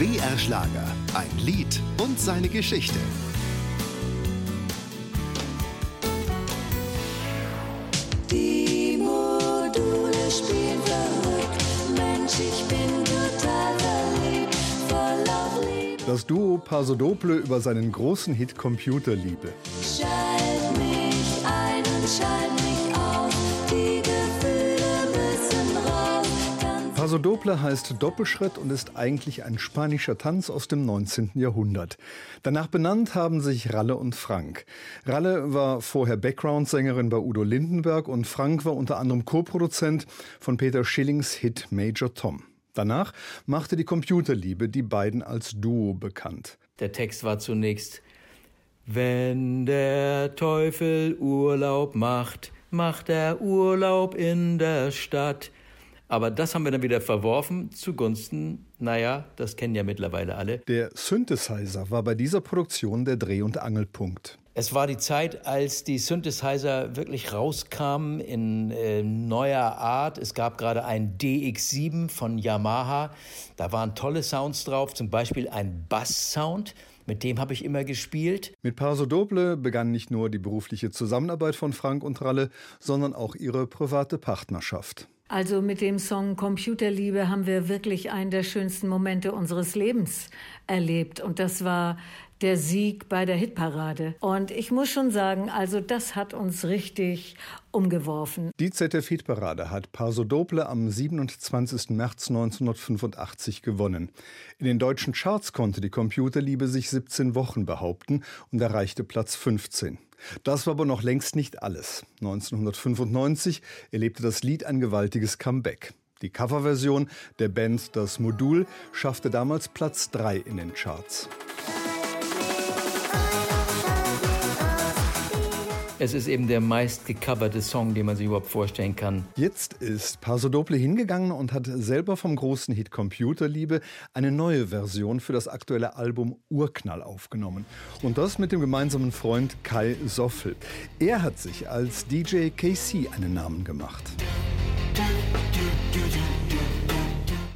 BR Schlager. Ein Lied und seine Geschichte. Die Module spielen verrückt. Mensch, ich bin total verliebt. Voll auf Liebe. Das Duo Pasodoble über seinen großen Hit Computerliebe. Schalt mich ein und schalt Ganz Pasodoble heißt Doppelschritt und ist eigentlich ein spanischer Tanz aus dem 19. Jahrhundert. Danach benannt haben sich Ralle und Frank. Ralle war vorher Background-Sängerin bei Udo Lindenberg und Frank war unter anderem Co-Produzent von Peter Schillings Hit Major Tom. Danach machte die Computerliebe die beiden als Duo bekannt. Der Text war zunächst, wenn der Teufel Urlaub macht, macht er Urlaub in der Stadt. Aber das haben wir dann wieder verworfen zugunsten, naja, das kennen ja mittlerweile alle. Der Synthesizer war bei dieser Produktion der Dreh- und Angelpunkt. Es war die Zeit, als die Synthesizer wirklich rauskamen in äh, neuer Art. Es gab gerade ein DX7 von Yamaha. Da waren tolle Sounds drauf, zum Beispiel ein Bass-Sound. Mit dem habe ich immer gespielt. Mit Paso Doble begann nicht nur die berufliche Zusammenarbeit von Frank und Ralle, sondern auch ihre private Partnerschaft. Also mit dem Song Computerliebe haben wir wirklich einen der schönsten Momente unseres Lebens erlebt. Und das war der Sieg bei der Hitparade. Und ich muss schon sagen, also das hat uns richtig umgeworfen. Die ZDF-Hitparade hat Paso Doble am 27. März 1985 gewonnen. In den deutschen Charts konnte die Computerliebe sich 17 Wochen behaupten und erreichte Platz 15. Das war aber noch längst nicht alles. 1995 erlebte das Lied ein gewaltiges Comeback. Die Coverversion der Band Das Modul schaffte damals Platz 3 in den Charts. Es ist eben der meist gecoverte Song, den man sich überhaupt vorstellen kann. Jetzt ist Paso Doble hingegangen und hat selber vom großen Hit Computerliebe eine neue Version für das aktuelle Album Urknall aufgenommen. Und das mit dem gemeinsamen Freund Kai Soffel. Er hat sich als DJ KC einen Namen gemacht.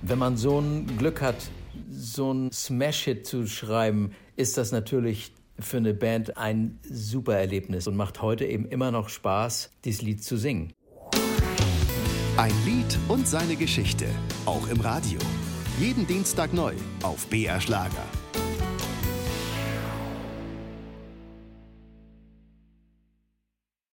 Wenn man so ein Glück hat, so ein Smash-Hit zu schreiben, ist das natürlich für eine Band ein super Erlebnis und macht heute eben immer noch Spaß, dieses Lied zu singen. Ein Lied und seine Geschichte. Auch im Radio. Jeden Dienstag neu auf BR Schlager.